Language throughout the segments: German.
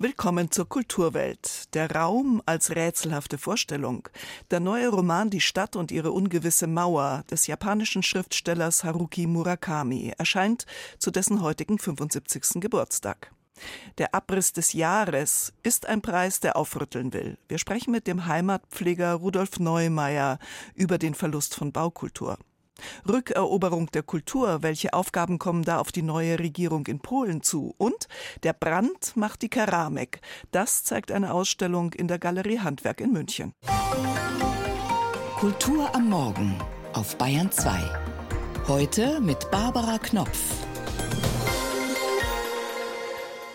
Willkommen zur Kulturwelt. Der Raum als rätselhafte Vorstellung. Der neue Roman Die Stadt und ihre ungewisse Mauer des japanischen Schriftstellers Haruki Murakami erscheint zu dessen heutigen 75. Geburtstag. Der Abriss des Jahres ist ein Preis, der aufrütteln will. Wir sprechen mit dem Heimatpfleger Rudolf Neumeier über den Verlust von Baukultur. Rückeroberung der Kultur, welche Aufgaben kommen da auf die neue Regierung in Polen zu? Und der Brand macht die Keramik. Das zeigt eine Ausstellung in der Galerie Handwerk in München. Kultur am Morgen auf Bayern 2. Heute mit Barbara Knopf.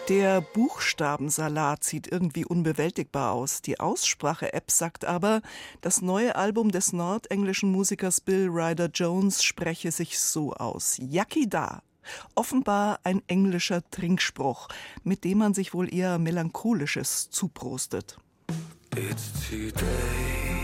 Der Buchstabensalat sieht irgendwie unbewältigbar aus. Die Aussprache-App sagt aber, das neue Album des nordenglischen Musikers Bill Ryder Jones spreche sich so aus. Yaki da. Offenbar ein englischer Trinkspruch, mit dem man sich wohl eher Melancholisches zuprostet. It's today.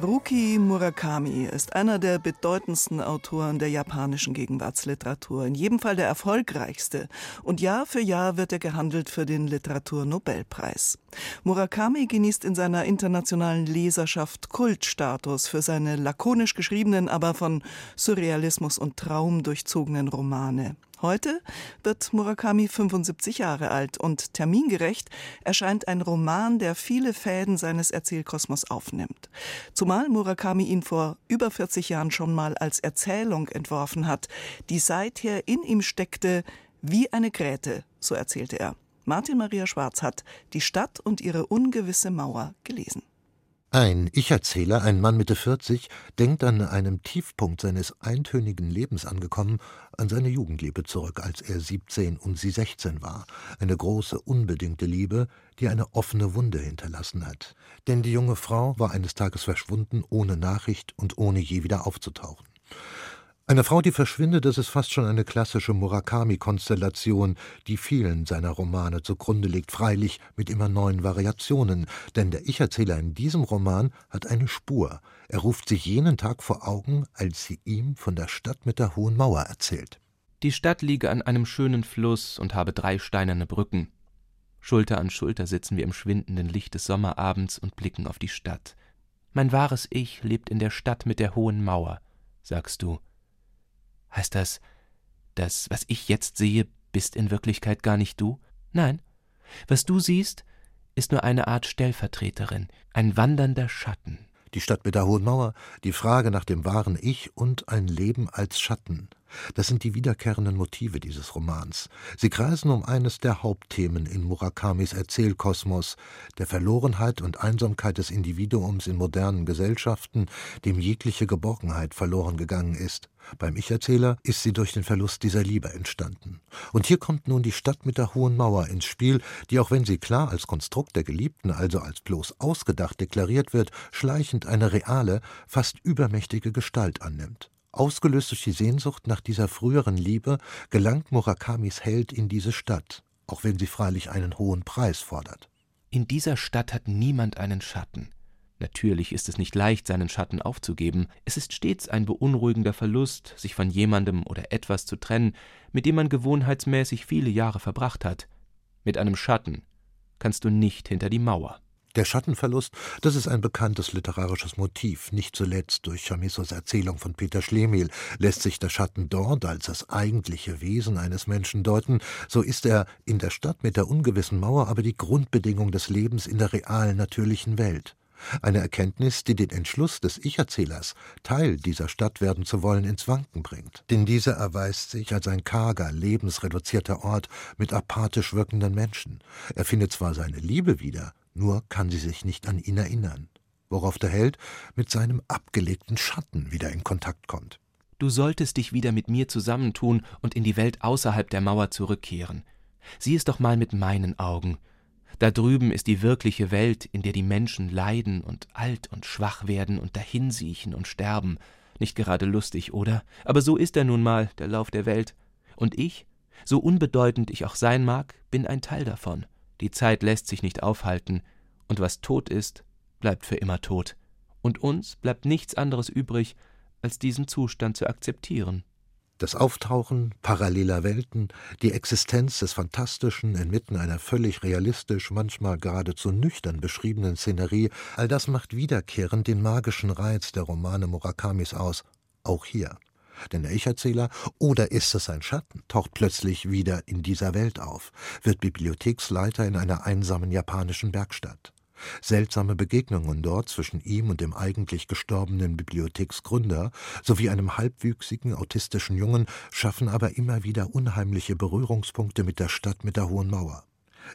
Haruki Murakami ist einer der bedeutendsten Autoren der japanischen Gegenwartsliteratur, in jedem Fall der erfolgreichste. Und Jahr für Jahr wird er gehandelt für den Literaturnobelpreis. Murakami genießt in seiner internationalen Leserschaft Kultstatus für seine lakonisch geschriebenen, aber von Surrealismus und Traum durchzogenen Romane. Heute wird Murakami 75 Jahre alt und termingerecht erscheint ein Roman, der viele Fäden seines Erzählkosmos aufnimmt. Zumal Murakami ihn vor über 40 Jahren schon mal als Erzählung entworfen hat, die seither in ihm steckte wie eine Gräte, so erzählte er. Martin Maria Schwarz hat Die Stadt und ihre ungewisse Mauer gelesen. Ein Ich-Erzähler, ein Mann Mitte 40, denkt an einem Tiefpunkt seines eintönigen Lebens angekommen an seine Jugendliebe zurück, als er 17 und sie 16 war. Eine große, unbedingte Liebe, die eine offene Wunde hinterlassen hat. Denn die junge Frau war eines Tages verschwunden, ohne Nachricht und ohne je wieder aufzutauchen. Eine Frau, die verschwindet, das ist fast schon eine klassische Murakami-Konstellation, die vielen seiner Romane zugrunde liegt, freilich mit immer neuen Variationen, denn der Ich-Erzähler in diesem Roman hat eine Spur. Er ruft sich jenen Tag vor Augen, als sie ihm von der Stadt mit der hohen Mauer erzählt. Die Stadt liege an einem schönen Fluss und habe drei steinerne Brücken. Schulter an Schulter sitzen wir im schwindenden Licht des Sommerabends und blicken auf die Stadt. Mein wahres Ich lebt in der Stadt mit der hohen Mauer, sagst du Heißt das, das, was ich jetzt sehe, bist in Wirklichkeit gar nicht du? Nein. Was du siehst, ist nur eine Art Stellvertreterin, ein wandernder Schatten. Die Stadt mit der hohen Mauer, die Frage nach dem wahren Ich und ein Leben als Schatten. Das sind die wiederkehrenden Motive dieses Romans. Sie kreisen um eines der Hauptthemen in Murakamis Erzählkosmos, der Verlorenheit und Einsamkeit des Individuums in modernen Gesellschaften, dem jegliche Geborgenheit verloren gegangen ist. Beim Ich-Erzähler ist sie durch den Verlust dieser Liebe entstanden. Und hier kommt nun die Stadt mit der hohen Mauer ins Spiel, die, auch wenn sie klar als Konstrukt der Geliebten, also als bloß ausgedacht deklariert wird, schleichend eine reale, fast übermächtige Gestalt annimmt. Ausgelöst durch die Sehnsucht nach dieser früheren Liebe gelangt Murakamis Held in diese Stadt, auch wenn sie freilich einen hohen Preis fordert. In dieser Stadt hat niemand einen Schatten. Natürlich ist es nicht leicht, seinen Schatten aufzugeben, es ist stets ein beunruhigender Verlust, sich von jemandem oder etwas zu trennen, mit dem man gewohnheitsmäßig viele Jahre verbracht hat. Mit einem Schatten kannst du nicht hinter die Mauer. Der Schattenverlust, das ist ein bekanntes literarisches Motiv. Nicht zuletzt durch Chamissos Erzählung von Peter Schlemihl lässt sich der Schatten dort als das eigentliche Wesen eines Menschen deuten. So ist er in der Stadt mit der ungewissen Mauer aber die Grundbedingung des Lebens in der realen, natürlichen Welt. Eine Erkenntnis, die den Entschluss des Ich-Erzählers, Teil dieser Stadt werden zu wollen, ins Wanken bringt. Denn dieser erweist sich als ein karger, lebensreduzierter Ort mit apathisch wirkenden Menschen. Er findet zwar seine Liebe wieder, nur kann sie sich nicht an ihn erinnern, worauf der Held mit seinem abgelegten Schatten wieder in Kontakt kommt. Du solltest dich wieder mit mir zusammentun und in die Welt außerhalb der Mauer zurückkehren. Sieh es doch mal mit meinen Augen. Da drüben ist die wirkliche Welt, in der die Menschen leiden und alt und schwach werden und dahinsiechen und sterben. Nicht gerade lustig, oder? Aber so ist er nun mal, der Lauf der Welt. Und ich, so unbedeutend ich auch sein mag, bin ein Teil davon. Die Zeit lässt sich nicht aufhalten, und was tot ist, bleibt für immer tot. Und uns bleibt nichts anderes übrig, als diesen Zustand zu akzeptieren. Das Auftauchen paralleler Welten, die Existenz des Fantastischen inmitten einer völlig realistisch, manchmal geradezu nüchtern beschriebenen Szenerie, all das macht wiederkehrend den magischen Reiz der Romane Murakamis aus, auch hier. Denn der Ich-Erzähler, oder ist es ein Schatten, taucht plötzlich wieder in dieser Welt auf, wird Bibliotheksleiter in einer einsamen japanischen Bergstadt. Seltsame Begegnungen dort zwischen ihm und dem eigentlich gestorbenen Bibliotheksgründer sowie einem halbwüchsigen autistischen Jungen schaffen aber immer wieder unheimliche Berührungspunkte mit der Stadt mit der hohen Mauer.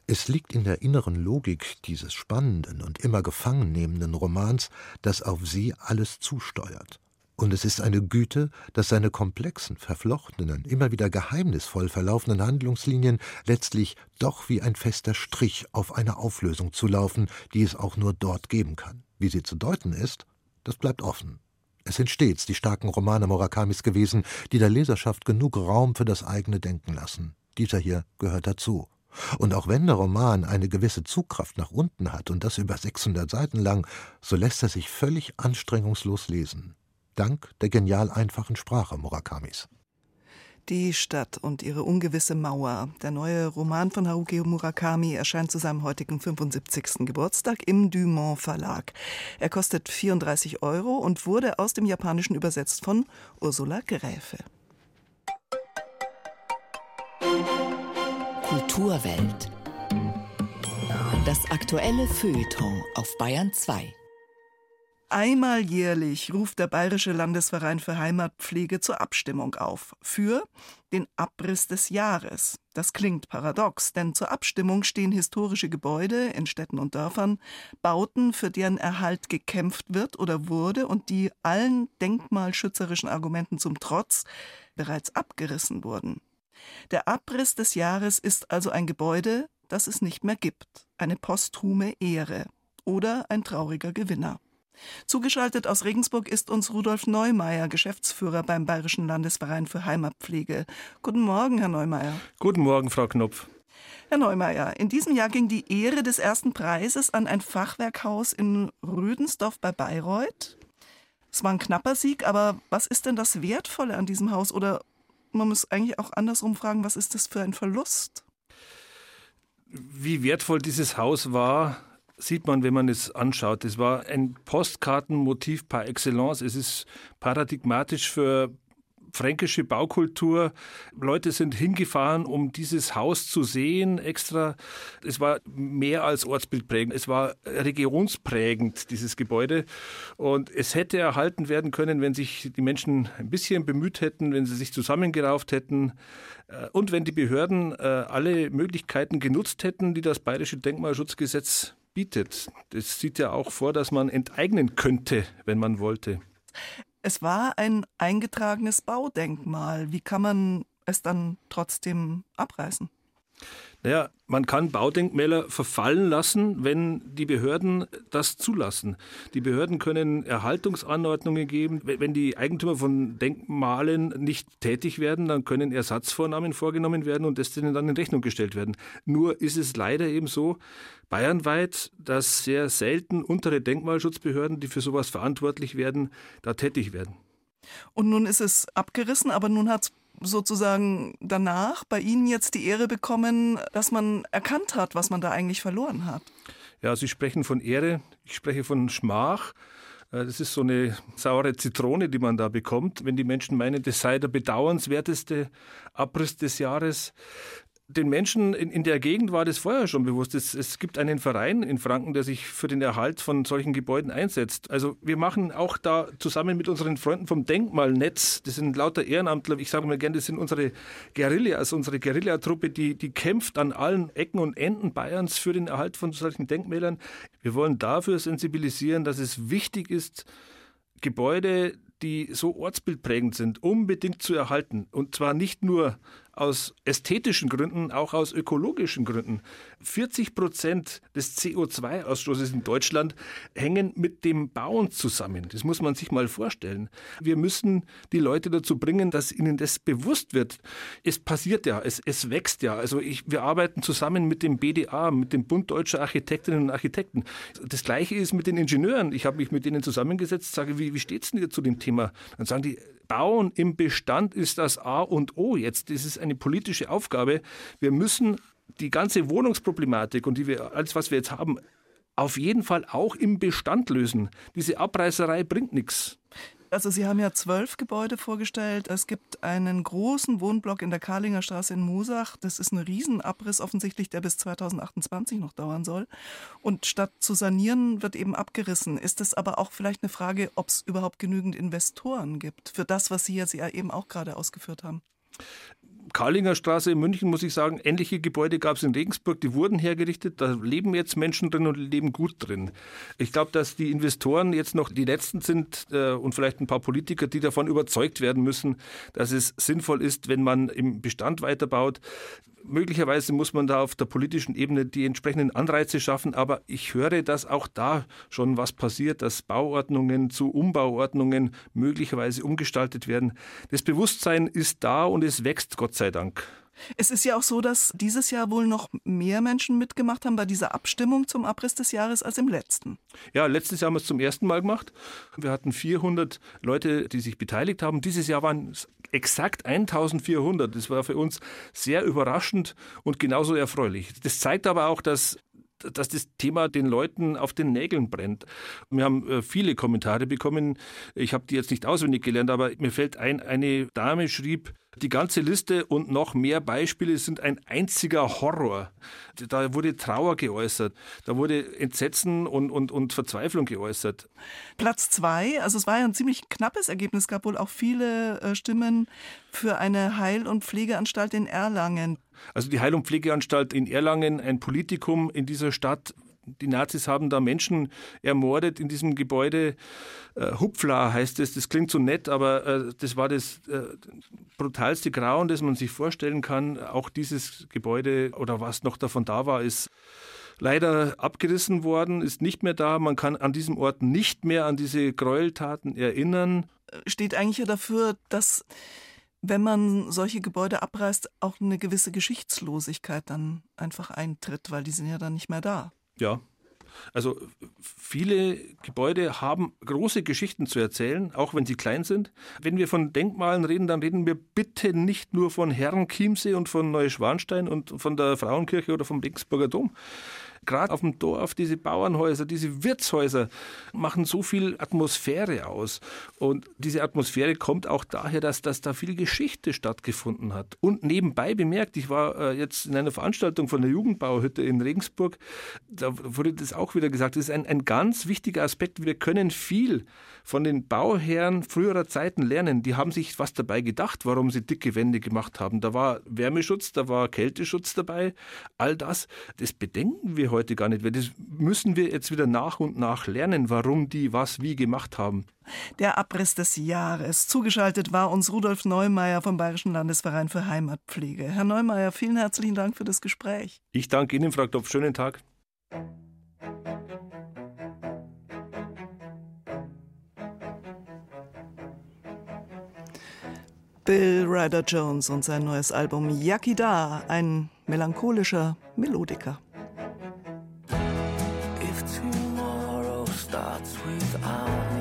Es liegt in der inneren Logik dieses spannenden und immer gefangen nehmenden Romans, dass auf sie alles zusteuert. Und es ist eine Güte, dass seine komplexen, verflochtenen, immer wieder geheimnisvoll verlaufenden Handlungslinien letztlich doch wie ein fester Strich auf eine Auflösung zulaufen, die es auch nur dort geben kann. Wie sie zu deuten ist, das bleibt offen. Es sind stets die starken Romane Murakamis gewesen, die der Leserschaft genug Raum für das eigene Denken lassen. Dieser hier gehört dazu. Und auch wenn der Roman eine gewisse Zugkraft nach unten hat und das über 600 Seiten lang, so lässt er sich völlig anstrengungslos lesen dank der genial einfachen Sprache Murakamis. Die Stadt und ihre ungewisse Mauer. Der neue Roman von Haruki Murakami erscheint zu seinem heutigen 75. Geburtstag im Dumont Verlag. Er kostet 34 Euro und wurde aus dem Japanischen übersetzt von Ursula Gräfe. Kulturwelt. Das aktuelle Feuilleton auf Bayern 2. Einmal jährlich ruft der Bayerische Landesverein für Heimatpflege zur Abstimmung auf. Für den Abriss des Jahres. Das klingt paradox, denn zur Abstimmung stehen historische Gebäude in Städten und Dörfern, Bauten, für deren Erhalt gekämpft wird oder wurde und die allen denkmalschützerischen Argumenten zum Trotz bereits abgerissen wurden. Der Abriss des Jahres ist also ein Gebäude, das es nicht mehr gibt, eine posthume Ehre oder ein trauriger Gewinner. Zugeschaltet aus Regensburg ist uns Rudolf Neumeier, Geschäftsführer beim Bayerischen Landesverein für Heimatpflege. Guten Morgen, Herr Neumeier. Guten Morgen, Frau Knopf. Herr Neumeier, in diesem Jahr ging die Ehre des ersten Preises an ein Fachwerkhaus in Rüdensdorf bei Bayreuth. Es war ein knapper Sieg, aber was ist denn das Wertvolle an diesem Haus? Oder man muss eigentlich auch andersrum fragen, was ist das für ein Verlust? Wie wertvoll dieses Haus war, sieht man, wenn man es anschaut. Es war ein Postkartenmotiv par excellence. Es ist paradigmatisch für fränkische Baukultur. Leute sind hingefahren, um dieses Haus zu sehen, extra. Es war mehr als ortsbildprägend, es war regionsprägend, dieses Gebäude. Und es hätte erhalten werden können, wenn sich die Menschen ein bisschen bemüht hätten, wenn sie sich zusammengerauft hätten äh, und wenn die Behörden äh, alle Möglichkeiten genutzt hätten, die das Bayerische Denkmalschutzgesetz bietet. Das sieht ja auch vor, dass man enteignen könnte, wenn man wollte. Es war ein eingetragenes Baudenkmal. Wie kann man es dann trotzdem abreißen? Naja, man kann Baudenkmäler verfallen lassen, wenn die Behörden das zulassen. Die Behörden können Erhaltungsanordnungen geben. Wenn die Eigentümer von Denkmalen nicht tätig werden, dann können Ersatzvornahmen vorgenommen werden und das denen dann in Rechnung gestellt werden. Nur ist es leider eben so, bayernweit, dass sehr selten untere Denkmalschutzbehörden, die für sowas verantwortlich werden, da tätig werden. Und nun ist es abgerissen, aber nun hat es sozusagen danach bei Ihnen jetzt die Ehre bekommen, dass man erkannt hat, was man da eigentlich verloren hat. Ja, Sie sprechen von Ehre, ich spreche von Schmach. Äh, das ist so eine saure Zitrone, die man da bekommt, wenn die Menschen meinen, das sei der bedauernswerteste Abriss des Jahres den Menschen in, in, der Gegend war das vorher schon bewusst. Es, es, gibt einen Verein in Franken, der sich für den Erhalt von solchen Gebäuden einsetzt. Also wir machen auch da zusammen mit unseren Freunden vom Denkmalnetz, das sind lauter Ehrenamtler, ich sage mal gerne, das sind unsere Guerilla, also unsere Guerillatruppe, die, die kämpft an allen Ecken und Enden Bayerns für den Erhalt von solchen Denkmälern. Wir wollen dafür sensibilisieren, dass es wichtig ist, Gebäude, die so ortsbildprägend sind, unbedingt zu erhalten. Und zwar nicht nur aus ästhetischen Gründen, auch aus ökologischen Gründen. 40 Prozent des CO2-Ausstoßes in Deutschland hängen mit dem Bauen zusammen. Das muss man sich mal vorstellen. Wir müssen die Leute dazu bringen, dass ihnen das bewusst wird. Es passiert ja, es, es wächst ja. Also ich, wir arbeiten zusammen mit dem BDA, mit dem Bund Deutscher Architektinnen und Architekten. Das Gleiche ist mit den Ingenieuren. Ich habe mich mit denen zusammengesetzt, sage, wie, wie steht es denn zu dem Thema? Dann sagen die, Bauen im Bestand ist das A und O jetzt. Das ist eine politische Aufgabe. Wir müssen die ganze Wohnungsproblematik und die wir, alles, was wir jetzt haben, auf jeden Fall auch im Bestand lösen. Diese Abreißerei bringt nichts. Also Sie haben ja zwölf Gebäude vorgestellt. Es gibt einen großen Wohnblock in der Karlinger Straße in Musach. Das ist ein Riesenabriss offensichtlich, der bis 2028 noch dauern soll. Und statt zu sanieren, wird eben abgerissen. Ist es aber auch vielleicht eine Frage, ob es überhaupt genügend Investoren gibt für das, was Sie jetzt ja eben auch gerade ausgeführt haben? Karlinger Straße in München, muss ich sagen, ähnliche Gebäude gab es in Regensburg, die wurden hergerichtet. Da leben jetzt Menschen drin und leben gut drin. Ich glaube, dass die Investoren jetzt noch die Letzten sind äh, und vielleicht ein paar Politiker, die davon überzeugt werden müssen, dass es sinnvoll ist, wenn man im Bestand weiterbaut möglicherweise muss man da auf der politischen Ebene die entsprechenden Anreize schaffen, aber ich höre, dass auch da schon was passiert, dass Bauordnungen zu Umbauordnungen möglicherweise umgestaltet werden. Das Bewusstsein ist da und es wächst, Gott sei Dank. Es ist ja auch so, dass dieses Jahr wohl noch mehr Menschen mitgemacht haben bei dieser Abstimmung zum Abriss des Jahres als im letzten. Ja, letztes Jahr haben wir es zum ersten Mal gemacht. Wir hatten 400 Leute, die sich beteiligt haben. Dieses Jahr waren es exakt 1400. Das war für uns sehr überraschend und genauso erfreulich. Das zeigt aber auch, dass dass das Thema den Leuten auf den Nägeln brennt. Wir haben äh, viele Kommentare bekommen. Ich habe die jetzt nicht auswendig gelernt, aber mir fällt ein, eine Dame schrieb, die ganze Liste und noch mehr Beispiele sind ein einziger Horror. Da wurde Trauer geäußert, da wurde Entsetzen und, und, und Verzweiflung geäußert. Platz zwei, also es war ja ein ziemlich knappes Ergebnis, gab wohl auch viele äh, Stimmen für eine Heil- und Pflegeanstalt in Erlangen. Also die Heil- und Pflegeanstalt in Erlangen, ein Politikum in dieser Stadt, die Nazis haben da Menschen ermordet in diesem Gebäude. Äh, Hupfla heißt es, das klingt so nett, aber äh, das war das äh, brutalste Grauen, das man sich vorstellen kann. Auch dieses Gebäude oder was noch davon da war, ist leider abgerissen worden, ist nicht mehr da. Man kann an diesem Ort nicht mehr an diese Gräueltaten erinnern. Steht eigentlich ja dafür, dass wenn man solche Gebäude abreißt, auch eine gewisse Geschichtslosigkeit dann einfach eintritt, weil die sind ja dann nicht mehr da. Ja, also viele Gebäude haben große Geschichten zu erzählen, auch wenn sie klein sind. Wenn wir von Denkmalen reden, dann reden wir bitte nicht nur von Herrenchiemsee und von Neuschwanstein und von der Frauenkirche oder vom Regensburger Dom gerade auf dem Dorf, diese Bauernhäuser, diese Wirtshäuser machen so viel Atmosphäre aus. Und diese Atmosphäre kommt auch daher, dass, dass da viel Geschichte stattgefunden hat. Und nebenbei bemerkt, ich war äh, jetzt in einer Veranstaltung von der Jugendbauhütte in Regensburg, da wurde das auch wieder gesagt, das ist ein, ein ganz wichtiger Aspekt. Wir können viel von den Bauherren früherer Zeiten lernen. Die haben sich was dabei gedacht, warum sie dicke Wände gemacht haben. Da war Wärmeschutz, da war Kälteschutz dabei. All das, das bedenken wir heute gar nicht. Das müssen wir jetzt wieder nach und nach lernen, warum die was wie gemacht haben. Der Abriss des Jahres. Zugeschaltet war uns Rudolf Neumeier vom Bayerischen Landesverein für Heimatpflege. Herr Neumeier, vielen herzlichen Dank für das Gespräch. Ich danke Ihnen, Frau Knopf. Schönen Tag. Bill Ryder Jones und sein neues Album Yakida, ein melancholischer Melodiker. without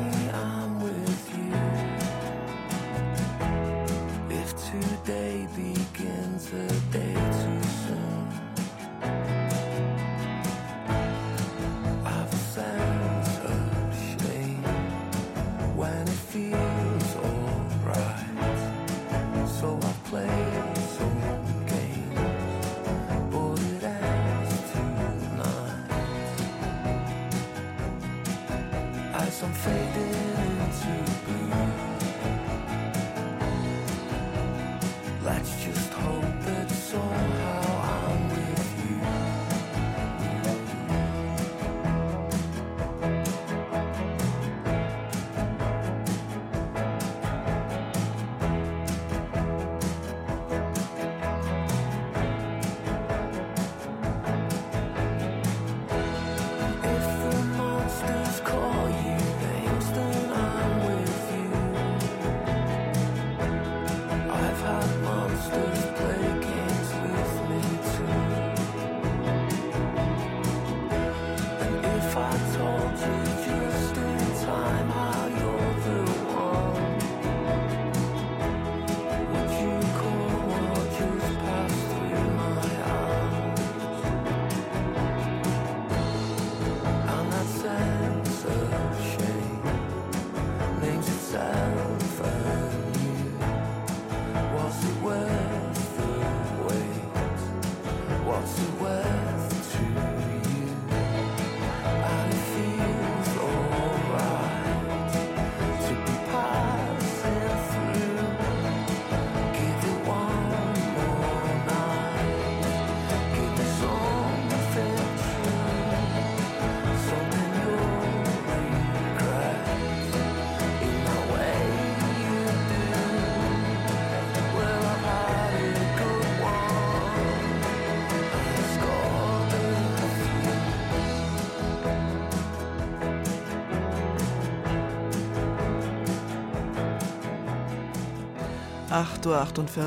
Uhr.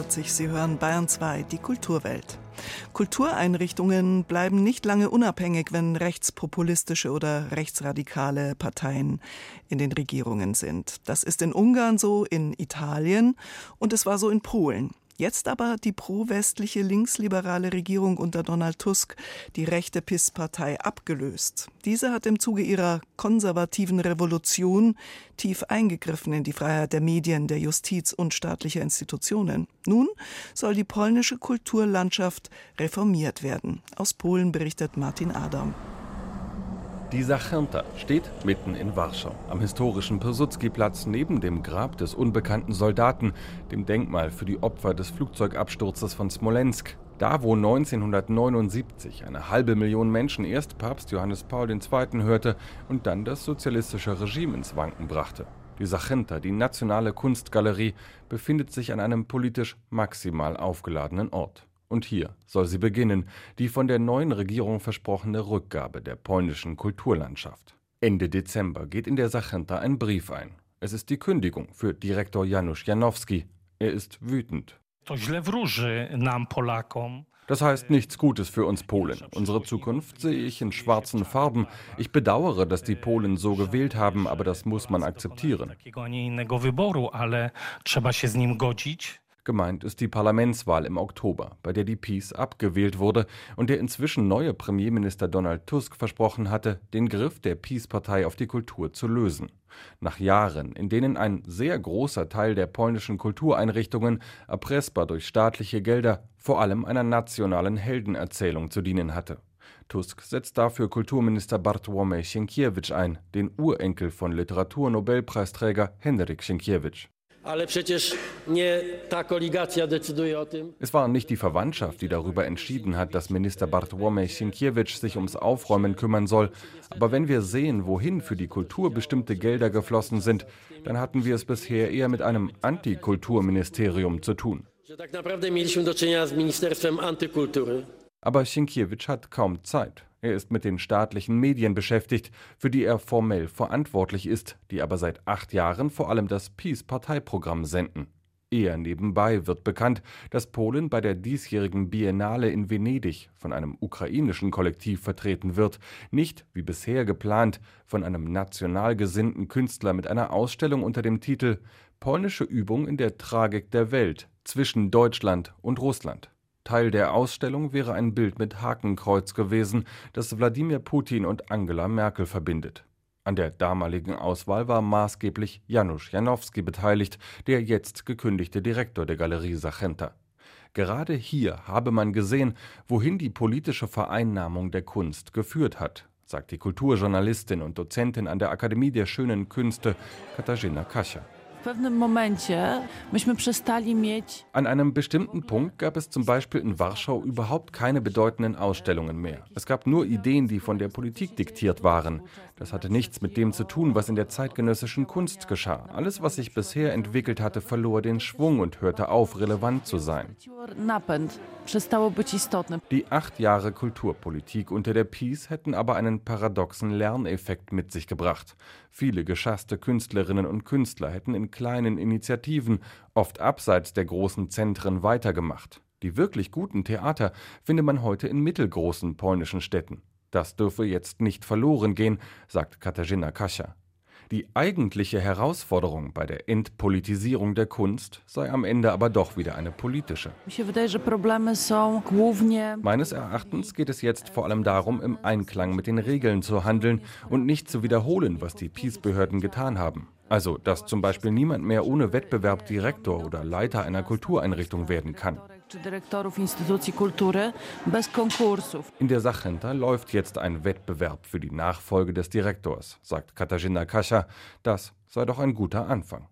Sie hören Bayern 2, die Kulturwelt. Kultureinrichtungen bleiben nicht lange unabhängig, wenn rechtspopulistische oder rechtsradikale Parteien in den Regierungen sind. Das ist in Ungarn so, in Italien und es war so in Polen. Jetzt aber die pro-westliche linksliberale Regierung unter Donald Tusk die rechte PIS-Partei abgelöst. Diese hat im Zuge ihrer konservativen Revolution tief eingegriffen in die Freiheit der Medien, der Justiz und staatlicher Institutionen. Nun soll die polnische Kulturlandschaft reformiert werden. Aus Polen berichtet Martin Adam. Die Zachęta steht mitten in Warschau, am historischen Pilsudski-Platz neben dem Grab des unbekannten Soldaten, dem Denkmal für die Opfer des Flugzeugabsturzes von Smolensk. Da, wo 1979 eine halbe Million Menschen erst Papst Johannes Paul II. hörte und dann das sozialistische Regime ins Wanken brachte. Die Sachenta, die nationale Kunstgalerie, befindet sich an einem politisch maximal aufgeladenen Ort. Und hier soll sie beginnen, die von der neuen Regierung versprochene Rückgabe der polnischen Kulturlandschaft. Ende Dezember geht in der Sachenta ein Brief ein. Es ist die Kündigung für Direktor Janusz Janowski. Er ist wütend. Das heißt nichts Gutes für uns Polen. Unsere Zukunft sehe ich in schwarzen Farben. Ich bedauere, dass die Polen so gewählt haben, aber das muss man akzeptieren. Gemeint ist die Parlamentswahl im Oktober, bei der die Peace abgewählt wurde und der inzwischen neue Premierminister Donald Tusk versprochen hatte, den Griff der Peace-Partei auf die Kultur zu lösen. Nach Jahren, in denen ein sehr großer Teil der polnischen Kultureinrichtungen erpressbar durch staatliche Gelder vor allem einer nationalen Heldenerzählung zu dienen hatte. Tusk setzt dafür Kulturminister Bartłomiej Sienkiewicz ein, den Urenkel von Literaturnobelpreisträger Henryk Sienkiewicz. Es war nicht die Verwandtschaft, die darüber entschieden hat, dass Minister Bartłomiej Sienkiewicz sich ums Aufräumen kümmern soll. Aber wenn wir sehen, wohin für die Kultur bestimmte Gelder geflossen sind, dann hatten wir es bisher eher mit einem Antikulturministerium zu tun. Aber Sienkiewicz hat kaum Zeit. Er ist mit den staatlichen Medien beschäftigt, für die er formell verantwortlich ist, die aber seit acht Jahren vor allem das Peace-Parteiprogramm senden. Eher nebenbei wird bekannt, dass Polen bei der diesjährigen Biennale in Venedig von einem ukrainischen Kollektiv vertreten wird, nicht, wie bisher geplant, von einem national gesinnten Künstler mit einer Ausstellung unter dem Titel Polnische Übung in der Tragik der Welt zwischen Deutschland und Russland. Teil der Ausstellung wäre ein Bild mit Hakenkreuz gewesen, das Wladimir Putin und Angela Merkel verbindet. An der damaligen Auswahl war maßgeblich Janusz Janowski beteiligt, der jetzt gekündigte Direktor der Galerie Sachenta. Gerade hier habe man gesehen, wohin die politische Vereinnahmung der Kunst geführt hat, sagt die Kulturjournalistin und Dozentin an der Akademie der Schönen Künste Katarzyna Kasia. An einem bestimmten Punkt gab es zum Beispiel in Warschau überhaupt keine bedeutenden Ausstellungen mehr. Es gab nur Ideen, die von der Politik diktiert waren. Das hatte nichts mit dem zu tun, was in der zeitgenössischen Kunst geschah. Alles, was sich bisher entwickelt hatte, verlor den Schwung und hörte auf, relevant zu sein. Die acht Jahre Kulturpolitik unter der Peace hätten aber einen paradoxen Lerneffekt mit sich gebracht. Viele geschasste Künstlerinnen und Künstler hätten in kleinen Initiativen, oft abseits der großen Zentren, weitergemacht. Die wirklich guten Theater findet man heute in mittelgroßen polnischen Städten. Das dürfe jetzt nicht verloren gehen, sagt Katarzyna Kasia. Die eigentliche Herausforderung bei der Entpolitisierung der Kunst sei am Ende aber doch wieder eine politische. Meines Erachtens geht es jetzt vor allem darum, im Einklang mit den Regeln zu handeln und nicht zu wiederholen, was die Peace-Behörden getan haben. Also, dass zum Beispiel niemand mehr ohne Wettbewerb Direktor oder Leiter einer Kultureinrichtung werden kann. In der Sachcenter läuft jetzt ein Wettbewerb für die Nachfolge des Direktors, sagt Katarzyna Kasia. Das sei doch ein guter Anfang.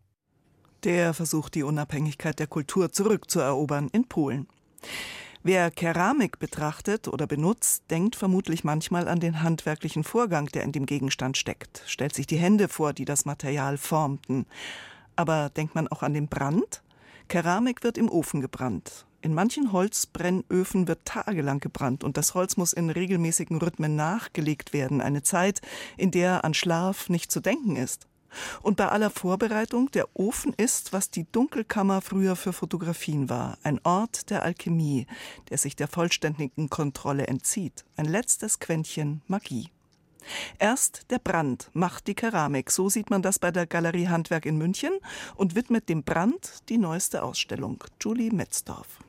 Der versucht, die Unabhängigkeit der Kultur zurückzuerobern in Polen. Wer Keramik betrachtet oder benutzt, denkt vermutlich manchmal an den handwerklichen Vorgang, der in dem Gegenstand steckt, stellt sich die Hände vor, die das Material formten. Aber denkt man auch an den Brand? Keramik wird im Ofen gebrannt. In manchen Holzbrennöfen wird tagelang gebrannt und das Holz muss in regelmäßigen Rhythmen nachgelegt werden, eine Zeit, in der an Schlaf nicht zu denken ist. Und bei aller Vorbereitung, der Ofen ist, was die Dunkelkammer früher für Fotografien war, ein Ort der Alchemie, der sich der vollständigen Kontrolle entzieht, ein letztes Quäntchen Magie. Erst der Brand macht die Keramik, so sieht man das bei der Galerie Handwerk in München und widmet dem Brand die neueste Ausstellung. Julie Metzdorf.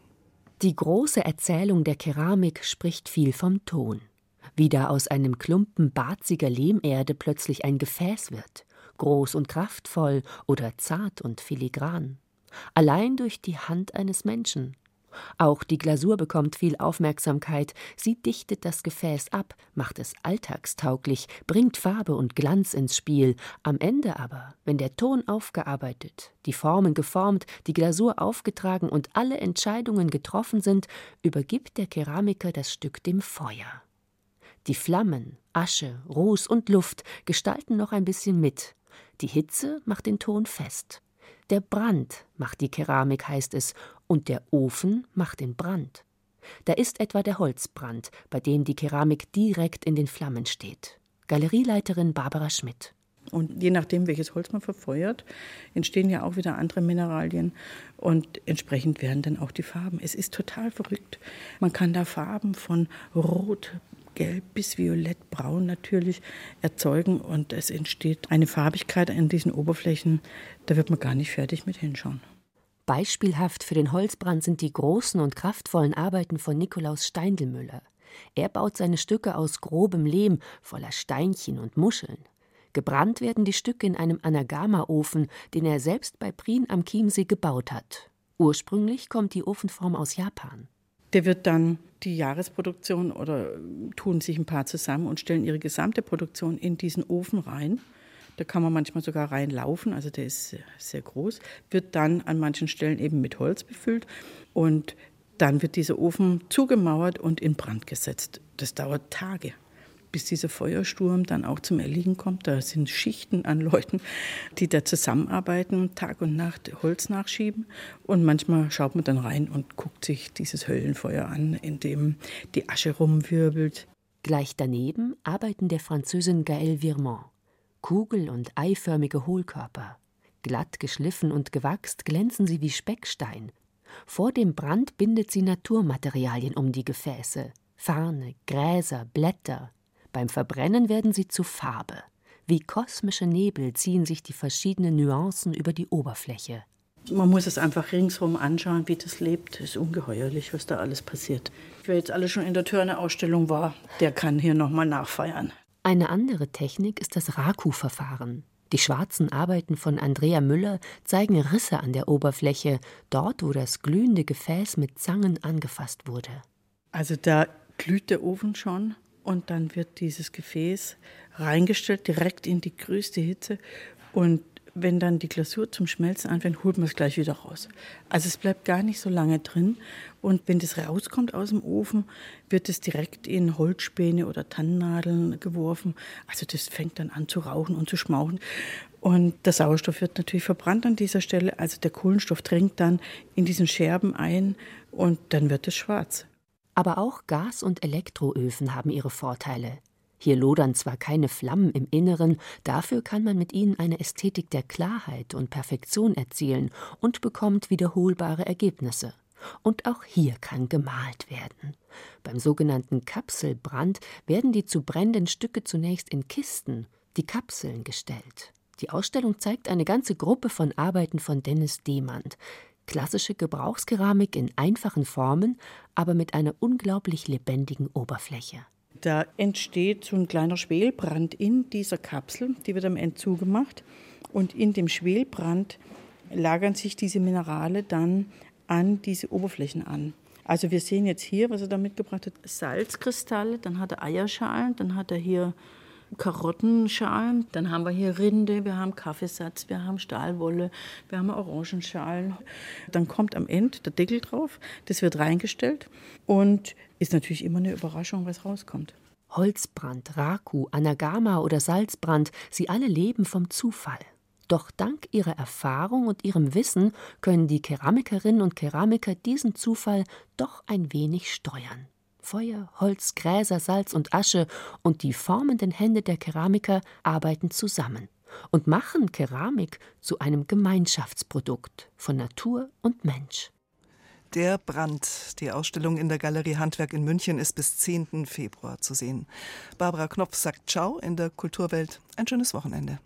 Die große Erzählung der Keramik spricht viel vom Ton. Wie da aus einem Klumpen barziger Lehmerde plötzlich ein Gefäß wird groß und kraftvoll oder zart und filigran. Allein durch die Hand eines Menschen. Auch die Glasur bekommt viel Aufmerksamkeit. Sie dichtet das Gefäß ab, macht es alltagstauglich, bringt Farbe und Glanz ins Spiel. Am Ende aber, wenn der Ton aufgearbeitet, die Formen geformt, die Glasur aufgetragen und alle Entscheidungen getroffen sind, übergibt der Keramiker das Stück dem Feuer. Die Flammen, Asche, Ruß und Luft gestalten noch ein bisschen mit, die Hitze macht den Ton fest. Der Brand macht die Keramik, heißt es, und der Ofen macht den Brand. Da ist etwa der Holzbrand, bei dem die Keramik direkt in den Flammen steht. Galerieleiterin Barbara Schmidt. Und je nachdem, welches Holz man verfeuert, entstehen ja auch wieder andere Mineralien und entsprechend werden dann auch die Farben. Es ist total verrückt. Man kann da Farben von Rot, Gelb bis Violett, Braun natürlich erzeugen und es entsteht eine Farbigkeit an diesen Oberflächen, da wird man gar nicht fertig mit hinschauen. Beispielhaft für den Holzbrand sind die großen und kraftvollen Arbeiten von Nikolaus Steindelmüller. Er baut seine Stücke aus grobem Lehm voller Steinchen und Muscheln. Gebrannt werden die Stücke in einem Anagama-Ofen, den er selbst bei Prien am Chiemsee gebaut hat. Ursprünglich kommt die Ofenform aus Japan. Der wird dann die Jahresproduktion oder tun sich ein paar zusammen und stellen ihre gesamte Produktion in diesen Ofen rein. Da kann man manchmal sogar reinlaufen, also der ist sehr, groß. Wird dann an manchen Stellen eben mit Holz befüllt und dann wird dieser Ofen zugemauert und in Brand gesetzt. Das dauert Tage bis dieser Feuersturm dann auch zum Erliegen kommt. Da sind Schichten an Leuten, die da zusammenarbeiten, Tag und Nacht Holz nachschieben. Und manchmal schaut man dann rein und guckt sich dieses Höllenfeuer an, in dem die Asche rumwirbelt. Gleich daneben arbeiten der Französin Gaëlle Virmont. Kugel- und eiförmige Hohlkörper. Glatt geschliffen und gewachst glänzen sie wie Speckstein. Vor dem Brand bindet sie Naturmaterialien um die Gefäße. Farne, Gräser, Blätter, beim Verbrennen werden sie zu Farbe. Wie kosmische Nebel ziehen sich die verschiedenen Nuancen über die Oberfläche. Man muss es einfach ringsherum anschauen, wie das lebt. Es ist ungeheuerlich, was da alles passiert. Wer jetzt alle schon in der Törne-Ausstellung war, der kann hier nochmal nachfeiern. Eine andere Technik ist das Raku-Verfahren. Die schwarzen Arbeiten von Andrea Müller zeigen Risse an der Oberfläche, dort, wo das glühende Gefäß mit Zangen angefasst wurde. Also da glüht der Ofen schon und dann wird dieses Gefäß reingestellt, direkt in die größte Hitze. Und wenn dann die Glasur zum Schmelzen anfängt, holt man es gleich wieder raus. Also es bleibt gar nicht so lange drin. Und wenn das rauskommt aus dem Ofen, wird es direkt in Holzspäne oder Tannennadeln geworfen. Also das fängt dann an zu rauchen und zu schmauchen. Und der Sauerstoff wird natürlich verbrannt an dieser Stelle. Also der Kohlenstoff dringt dann in diesen Scherben ein und dann wird es schwarz. Aber auch Gas- und Elektroöfen haben ihre Vorteile. Hier lodern zwar keine Flammen im Inneren, dafür kann man mit ihnen eine Ästhetik der Klarheit und Perfektion erzielen und bekommt wiederholbare Ergebnisse. Und auch hier kann gemalt werden. Beim sogenannten Kapselbrand werden die zu brennenden Stücke zunächst in Kisten, die Kapseln, gestellt. Die Ausstellung zeigt eine ganze Gruppe von Arbeiten von Dennis Demand klassische Gebrauchskeramik in einfachen Formen, aber mit einer unglaublich lebendigen Oberfläche. Da entsteht so ein kleiner Schwelbrand in dieser Kapsel, die wird am Ende zugemacht. Und in dem Schwelbrand lagern sich diese Minerale dann an diese Oberflächen an. Also wir sehen jetzt hier, was er da mitgebracht hat, Salzkristalle, dann hat er Eierschalen, dann hat er hier Karottenschalen, dann haben wir hier Rinde, wir haben Kaffeesatz, wir haben Stahlwolle, wir haben Orangenschalen. Dann kommt am Ende der Deckel drauf, das wird reingestellt und ist natürlich immer eine Überraschung, was rauskommt. Holzbrand, Raku, Anagama oder Salzbrand, sie alle leben vom Zufall. Doch dank ihrer Erfahrung und ihrem Wissen können die Keramikerinnen und Keramiker diesen Zufall doch ein wenig steuern. Feuer, Holz, Gräser, Salz und Asche und die formenden Hände der Keramiker arbeiten zusammen und machen Keramik zu einem Gemeinschaftsprodukt von Natur und Mensch. Der Brand. Die Ausstellung in der Galerie Handwerk in München ist bis 10. Februar zu sehen. Barbara Knopf sagt Ciao in der Kulturwelt. Ein schönes Wochenende.